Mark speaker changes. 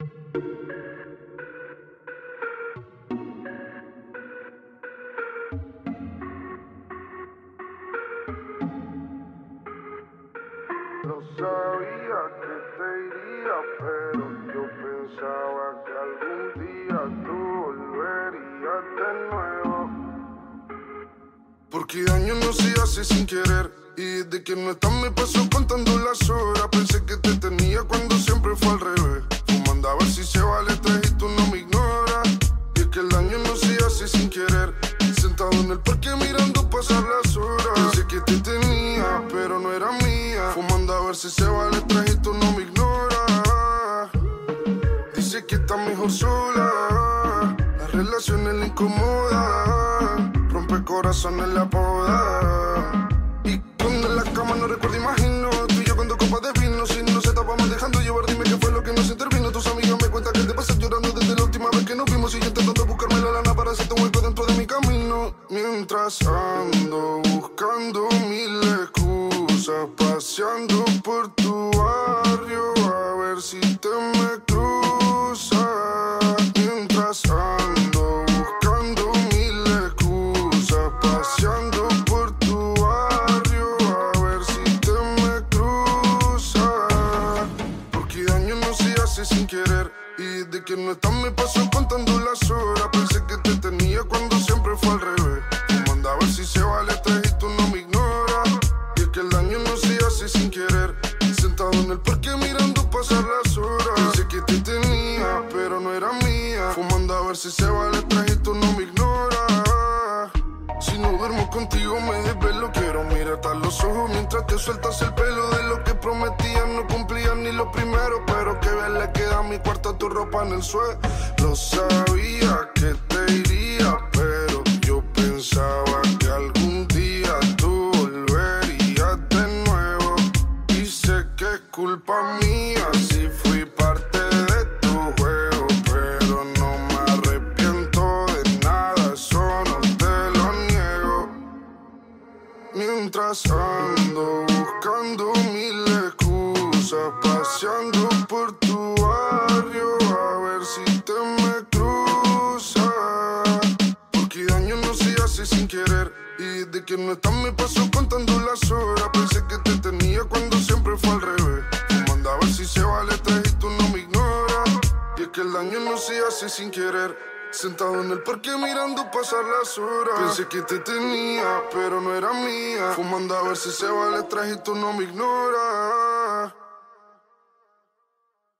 Speaker 1: No sabía que te iría, pero yo pensaba que algún día tú volverías de nuevo. Porque daño no se hace sin querer. Y desde que no estás me paso contando las horas. Pensé que te tenía cuando el se hace sin querer. Sentado en el parque mirando pasar las horas. Pensé que te tenía, pero no era mía. Fumando a ver si se tres y tú no me ignoras. Dice que está mejor sola. Las relaciones le incomodan. Rompe corazones la poda. Y cuando en la cama no recuerdo, imagino. Tú y yo cuando copas de vino. Si no se estábamos dejando llevar, dime qué fue lo que nos intervino. Tus amigas me cuentan que te pasas llorando desde la última vez que nos vimos. Y yo intentando Mientras ando buscando mil excusas, paseando por tu barrio. A ver si te me cruzas. Mientras ando buscando mil excusas, paseando por tu barrio. A ver si te me cruzas. Porque daño no se hace sin querer. Y de que no estás me paso contando las horas. Pensé que te tenía cuando siempre fue al mía. Fumando a ver si se vale tres y tú no me ignoras. Si no duermo contigo me desvelo. Quiero mirarte a los ojos mientras te sueltas el pelo. De lo que prometías no cumplías ni lo primero. Pero que bien le queda a mi cuarto tu ropa en el suelo. Lo sabía que te iría Pero yo pensaba que algún día tú volverías de nuevo. Y sé que es culpa mía si Mientras ando buscando mil excusas, paseando por tu barrio, a ver si te me cruzas. Porque daño no se hace sin querer. Y de que no estás me paso contando las horas. Pensé que te tenía cuando siempre fue al revés. Fumando a ver si se vale tres y tú no me ignoras. Y es que el daño no se hace sin querer. Sentado en el parque mirando pasar las horas. Pensé que te tenía, pero no era mía. Fumando a ver si se vale tres y tú no me ignoras.